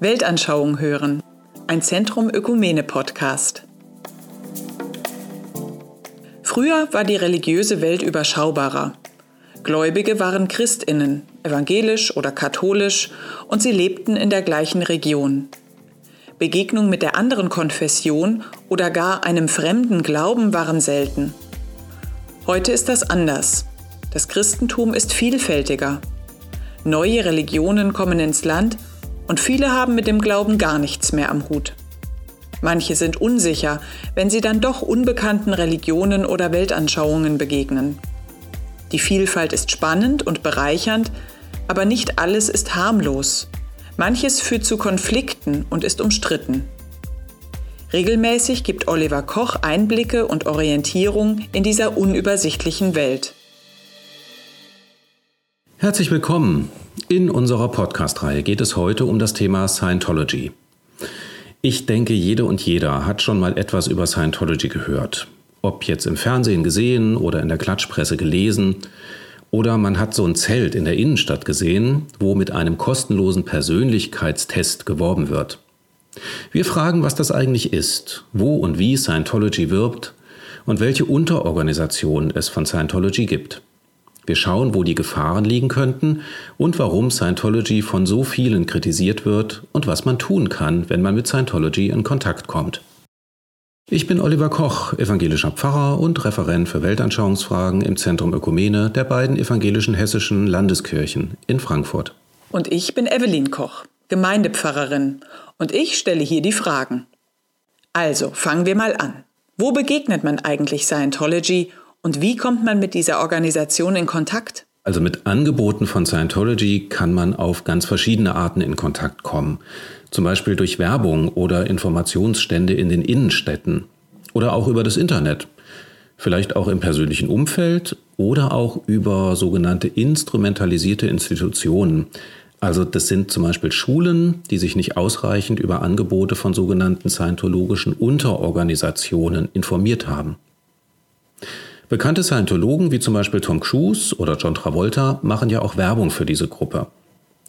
Weltanschauung hören. Ein Zentrum Ökumene Podcast. Früher war die religiöse Welt überschaubarer. Gläubige waren Christinnen, evangelisch oder katholisch, und sie lebten in der gleichen Region. Begegnung mit der anderen Konfession oder gar einem fremden Glauben waren selten. Heute ist das anders. Das Christentum ist vielfältiger. Neue Religionen kommen ins Land und viele haben mit dem Glauben gar nichts mehr am Hut. Manche sind unsicher, wenn sie dann doch unbekannten Religionen oder Weltanschauungen begegnen. Die Vielfalt ist spannend und bereichernd, aber nicht alles ist harmlos. Manches führt zu Konflikten und ist umstritten. Regelmäßig gibt Oliver Koch Einblicke und Orientierung in dieser unübersichtlichen Welt. Herzlich willkommen. In unserer Podcast-Reihe geht es heute um das Thema Scientology. Ich denke, jede und jeder hat schon mal etwas über Scientology gehört. Ob jetzt im Fernsehen gesehen oder in der Klatschpresse gelesen. Oder man hat so ein Zelt in der Innenstadt gesehen, wo mit einem kostenlosen Persönlichkeitstest geworben wird. Wir fragen, was das eigentlich ist, wo und wie Scientology wirbt und welche Unterorganisationen es von Scientology gibt. Wir schauen, wo die Gefahren liegen könnten und warum Scientology von so vielen kritisiert wird und was man tun kann, wenn man mit Scientology in Kontakt kommt. Ich bin Oliver Koch, evangelischer Pfarrer und Referent für Weltanschauungsfragen im Zentrum Ökumene der beiden evangelischen hessischen Landeskirchen in Frankfurt. Und ich bin Evelyn Koch, Gemeindepfarrerin, und ich stelle hier die Fragen. Also, fangen wir mal an. Wo begegnet man eigentlich Scientology und wie kommt man mit dieser Organisation in Kontakt? Also mit Angeboten von Scientology kann man auf ganz verschiedene Arten in Kontakt kommen. Zum Beispiel durch Werbung oder Informationsstände in den Innenstädten oder auch über das Internet. Vielleicht auch im persönlichen Umfeld oder auch über sogenannte instrumentalisierte Institutionen. Also das sind zum Beispiel Schulen, die sich nicht ausreichend über Angebote von sogenannten scientologischen Unterorganisationen informiert haben. Bekannte Scientologen wie zum Beispiel Tom Cruise oder John Travolta machen ja auch Werbung für diese Gruppe.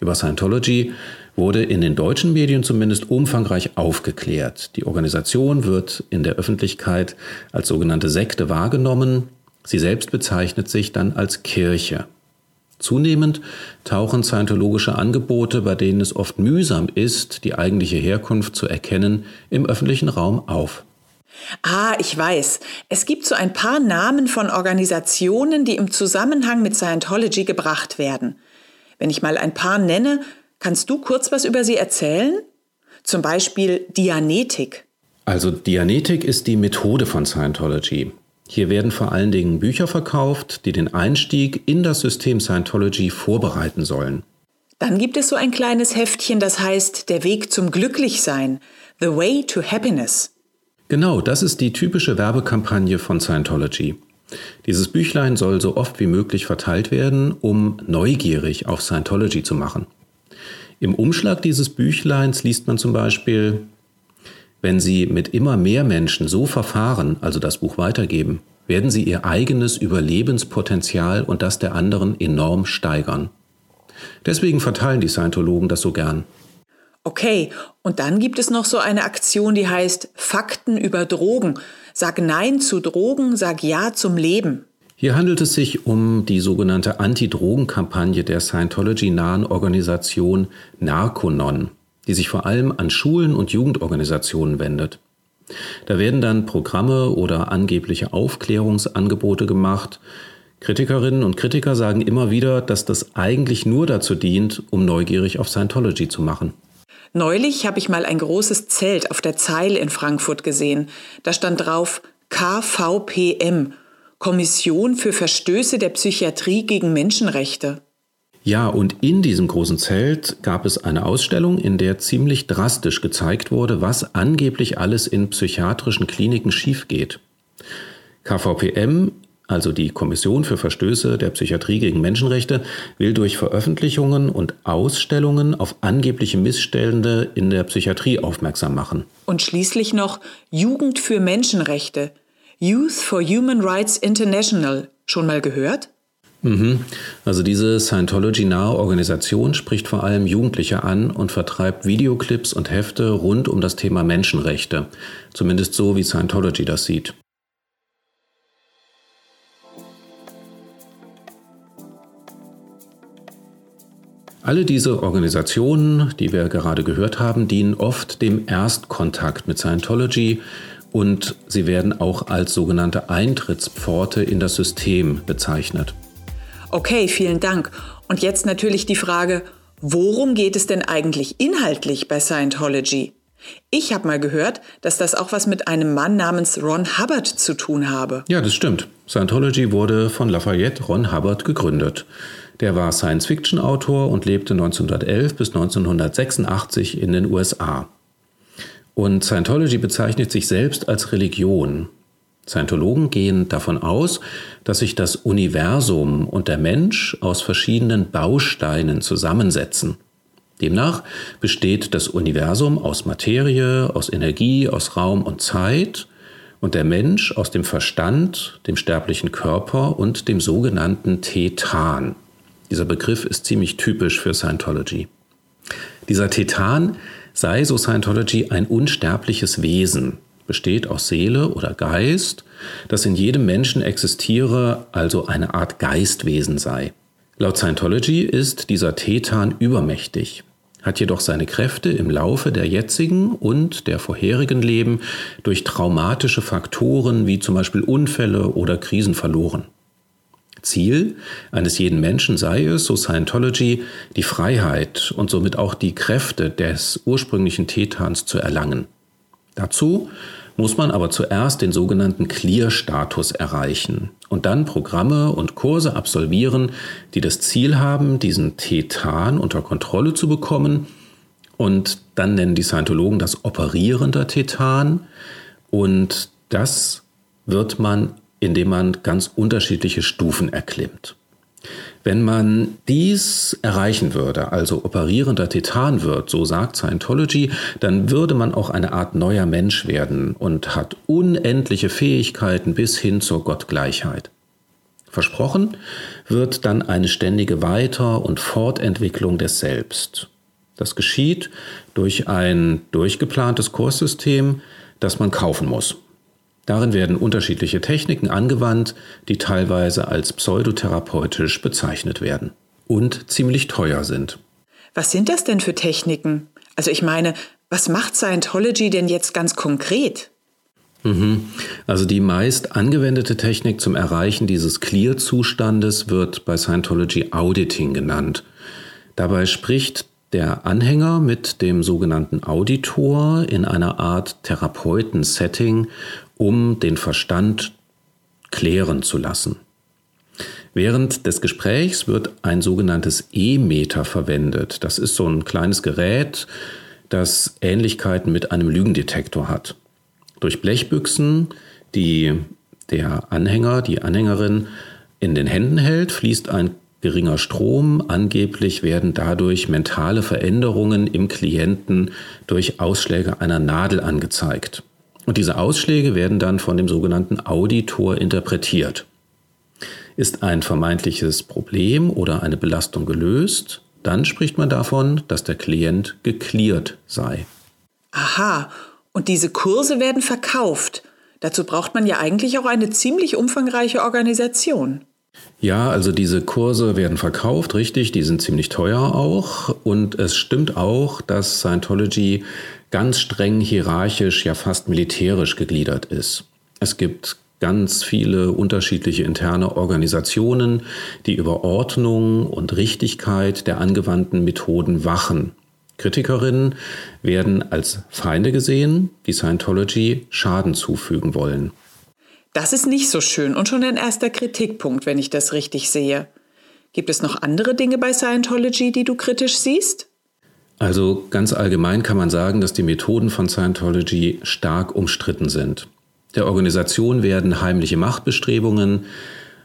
Über Scientology wurde in den deutschen Medien zumindest umfangreich aufgeklärt. Die Organisation wird in der Öffentlichkeit als sogenannte Sekte wahrgenommen. Sie selbst bezeichnet sich dann als Kirche. Zunehmend tauchen scientologische Angebote, bei denen es oft mühsam ist, die eigentliche Herkunft zu erkennen, im öffentlichen Raum auf. Ah, ich weiß. Es gibt so ein paar Namen von Organisationen, die im Zusammenhang mit Scientology gebracht werden. Wenn ich mal ein paar nenne, kannst du kurz was über sie erzählen? Zum Beispiel Dianetik. Also Dianetik ist die Methode von Scientology. Hier werden vor allen Dingen Bücher verkauft, die den Einstieg in das System Scientology vorbereiten sollen. Dann gibt es so ein kleines Heftchen, das heißt Der Weg zum Glücklichsein, The Way to Happiness. Genau, das ist die typische Werbekampagne von Scientology. Dieses Büchlein soll so oft wie möglich verteilt werden, um neugierig auf Scientology zu machen. Im Umschlag dieses Büchleins liest man zum Beispiel, wenn Sie mit immer mehr Menschen so verfahren, also das Buch weitergeben, werden Sie Ihr eigenes Überlebenspotenzial und das der anderen enorm steigern. Deswegen verteilen die Scientologen das so gern. Okay, und dann gibt es noch so eine Aktion, die heißt Fakten über Drogen. Sag Nein zu Drogen, sag Ja zum Leben. Hier handelt es sich um die sogenannte Anti-Drogen-Kampagne der Scientology-nahen Organisation Narconon, die sich vor allem an Schulen und Jugendorganisationen wendet. Da werden dann Programme oder angebliche Aufklärungsangebote gemacht. Kritikerinnen und Kritiker sagen immer wieder, dass das eigentlich nur dazu dient, um neugierig auf Scientology zu machen. Neulich habe ich mal ein großes Zelt auf der Zeile in Frankfurt gesehen. Da stand drauf KVPM, Kommission für Verstöße der Psychiatrie gegen Menschenrechte. Ja, und in diesem großen Zelt gab es eine Ausstellung, in der ziemlich drastisch gezeigt wurde, was angeblich alles in psychiatrischen Kliniken schiefgeht. KVPM also die Kommission für Verstöße der Psychiatrie gegen Menschenrechte, will durch Veröffentlichungen und Ausstellungen auf angebliche Missstände in der Psychiatrie aufmerksam machen. Und schließlich noch Jugend für Menschenrechte, Youth for Human Rights International. Schon mal gehört? Mhm. Also diese Scientology-nahe Organisation spricht vor allem Jugendliche an und vertreibt Videoclips und Hefte rund um das Thema Menschenrechte. Zumindest so, wie Scientology das sieht. Alle diese Organisationen, die wir gerade gehört haben, dienen oft dem Erstkontakt mit Scientology und sie werden auch als sogenannte Eintrittspforte in das System bezeichnet. Okay, vielen Dank. Und jetzt natürlich die Frage, worum geht es denn eigentlich inhaltlich bei Scientology? Ich habe mal gehört, dass das auch was mit einem Mann namens Ron Hubbard zu tun habe. Ja, das stimmt. Scientology wurde von Lafayette Ron Hubbard gegründet. Der war Science-Fiction-Autor und lebte 1911 bis 1986 in den USA. Und Scientology bezeichnet sich selbst als Religion. Scientologen gehen davon aus, dass sich das Universum und der Mensch aus verschiedenen Bausteinen zusammensetzen. Demnach besteht das Universum aus Materie, aus Energie, aus Raum und Zeit und der Mensch aus dem Verstand, dem sterblichen Körper und dem sogenannten Tetan. Dieser Begriff ist ziemlich typisch für Scientology. Dieser Tetan sei, so Scientology, ein unsterbliches Wesen, besteht aus Seele oder Geist, das in jedem Menschen existiere, also eine Art Geistwesen sei. Laut Scientology ist dieser Tetan übermächtig, hat jedoch seine Kräfte im Laufe der jetzigen und der vorherigen Leben durch traumatische Faktoren wie zum Beispiel Unfälle oder Krisen verloren. Ziel eines jeden Menschen sei es, so Scientology, die Freiheit und somit auch die Kräfte des ursprünglichen Tetans zu erlangen. Dazu muss man aber zuerst den sogenannten Clear-Status erreichen und dann Programme und Kurse absolvieren, die das Ziel haben, diesen Tetan unter Kontrolle zu bekommen. Und dann nennen die Scientologen das operierender Tetan. Und das wird man, indem man ganz unterschiedliche Stufen erklimmt. Wenn man dies erreichen würde, also operierender Titan wird, so sagt Scientology, dann würde man auch eine Art neuer Mensch werden und hat unendliche Fähigkeiten bis hin zur Gottgleichheit. Versprochen wird dann eine ständige Weiter- und Fortentwicklung des Selbst. Das geschieht durch ein durchgeplantes Kurssystem, das man kaufen muss. Darin werden unterschiedliche Techniken angewandt, die teilweise als pseudotherapeutisch bezeichnet werden und ziemlich teuer sind. Was sind das denn für Techniken? Also ich meine, was macht Scientology denn jetzt ganz konkret? Mhm. Also die meist angewendete Technik zum Erreichen dieses Clear-Zustandes wird bei Scientology Auditing genannt. Dabei spricht der Anhänger mit dem sogenannten Auditor in einer Art Therapeuten-Setting um den Verstand klären zu lassen. Während des Gesprächs wird ein sogenanntes E-Meter verwendet. Das ist so ein kleines Gerät, das Ähnlichkeiten mit einem Lügendetektor hat. Durch Blechbüchsen, die der Anhänger, die Anhängerin in den Händen hält, fließt ein geringer Strom. Angeblich werden dadurch mentale Veränderungen im Klienten durch Ausschläge einer Nadel angezeigt. Und diese Ausschläge werden dann von dem sogenannten Auditor interpretiert. Ist ein vermeintliches Problem oder eine Belastung gelöst, dann spricht man davon, dass der Klient geklärt sei. Aha, und diese Kurse werden verkauft. Dazu braucht man ja eigentlich auch eine ziemlich umfangreiche Organisation. Ja, also diese Kurse werden verkauft, richtig, die sind ziemlich teuer auch. Und es stimmt auch, dass Scientology ganz streng hierarchisch, ja fast militärisch gegliedert ist. Es gibt ganz viele unterschiedliche interne Organisationen, die über Ordnung und Richtigkeit der angewandten Methoden wachen. Kritikerinnen werden als Feinde gesehen, die Scientology Schaden zufügen wollen. Das ist nicht so schön und schon ein erster Kritikpunkt, wenn ich das richtig sehe. Gibt es noch andere Dinge bei Scientology, die du kritisch siehst? Also ganz allgemein kann man sagen, dass die Methoden von Scientology stark umstritten sind. Der Organisation werden heimliche Machtbestrebungen,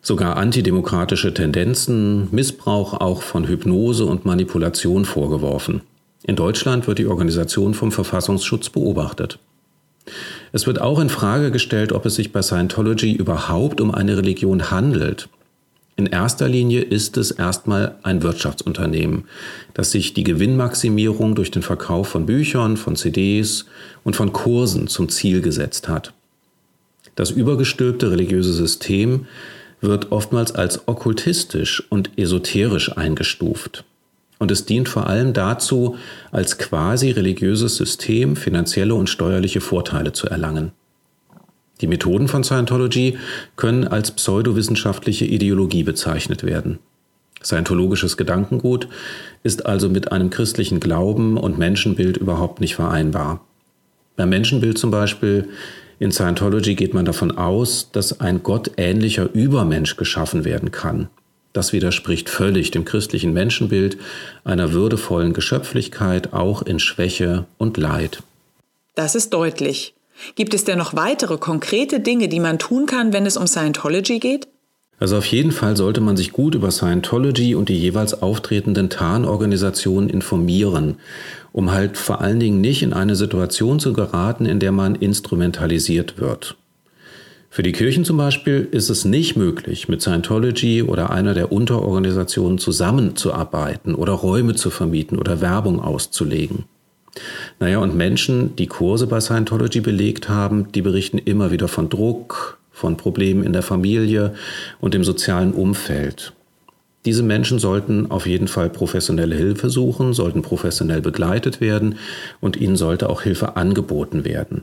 sogar antidemokratische Tendenzen, Missbrauch auch von Hypnose und Manipulation vorgeworfen. In Deutschland wird die Organisation vom Verfassungsschutz beobachtet. Es wird auch in Frage gestellt, ob es sich bei Scientology überhaupt um eine Religion handelt. In erster Linie ist es erstmal ein Wirtschaftsunternehmen, das sich die Gewinnmaximierung durch den Verkauf von Büchern, von CDs und von Kursen zum Ziel gesetzt hat. Das übergestülpte religiöse System wird oftmals als okkultistisch und esoterisch eingestuft. Und es dient vor allem dazu, als quasi religiöses System finanzielle und steuerliche Vorteile zu erlangen. Die Methoden von Scientology können als pseudowissenschaftliche Ideologie bezeichnet werden. Scientologisches Gedankengut ist also mit einem christlichen Glauben und Menschenbild überhaupt nicht vereinbar. Beim Menschenbild zum Beispiel in Scientology geht man davon aus, dass ein gottähnlicher Übermensch geschaffen werden kann. Das widerspricht völlig dem christlichen Menschenbild einer würdevollen Geschöpflichkeit auch in Schwäche und Leid. Das ist deutlich. Gibt es denn noch weitere konkrete Dinge, die man tun kann, wenn es um Scientology geht? Also auf jeden Fall sollte man sich gut über Scientology und die jeweils auftretenden Tarnorganisationen informieren, um halt vor allen Dingen nicht in eine Situation zu geraten, in der man instrumentalisiert wird. Für die Kirchen zum Beispiel ist es nicht möglich, mit Scientology oder einer der Unterorganisationen zusammenzuarbeiten oder Räume zu vermieten oder Werbung auszulegen. Naja, und Menschen, die Kurse bei Scientology belegt haben, die berichten immer wieder von Druck, von Problemen in der Familie und im sozialen Umfeld. Diese Menschen sollten auf jeden Fall professionelle Hilfe suchen, sollten professionell begleitet werden und ihnen sollte auch Hilfe angeboten werden.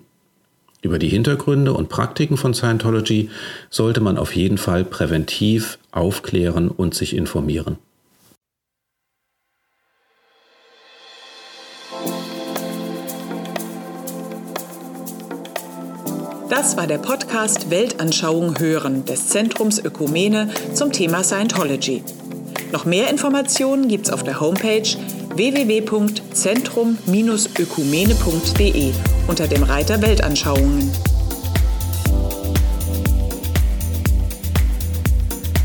Über die Hintergründe und Praktiken von Scientology sollte man auf jeden Fall präventiv aufklären und sich informieren. Das war der Podcast Weltanschauung hören des Zentrums Ökumene zum Thema Scientology. Noch mehr Informationen gibt's auf der Homepage www.zentrum-ökumene.de unter dem Reiter Weltanschauungen.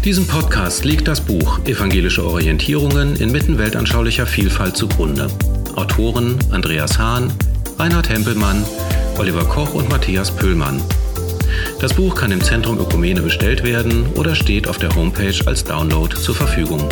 Diesem Podcast liegt das Buch Evangelische Orientierungen inmitten weltanschaulicher Vielfalt zugrunde. Autoren Andreas Hahn, Reinhard Hempelmann, Oliver Koch und Matthias Pöllmann. Das Buch kann im Zentrum Ökumene bestellt werden oder steht auf der Homepage als Download zur Verfügung.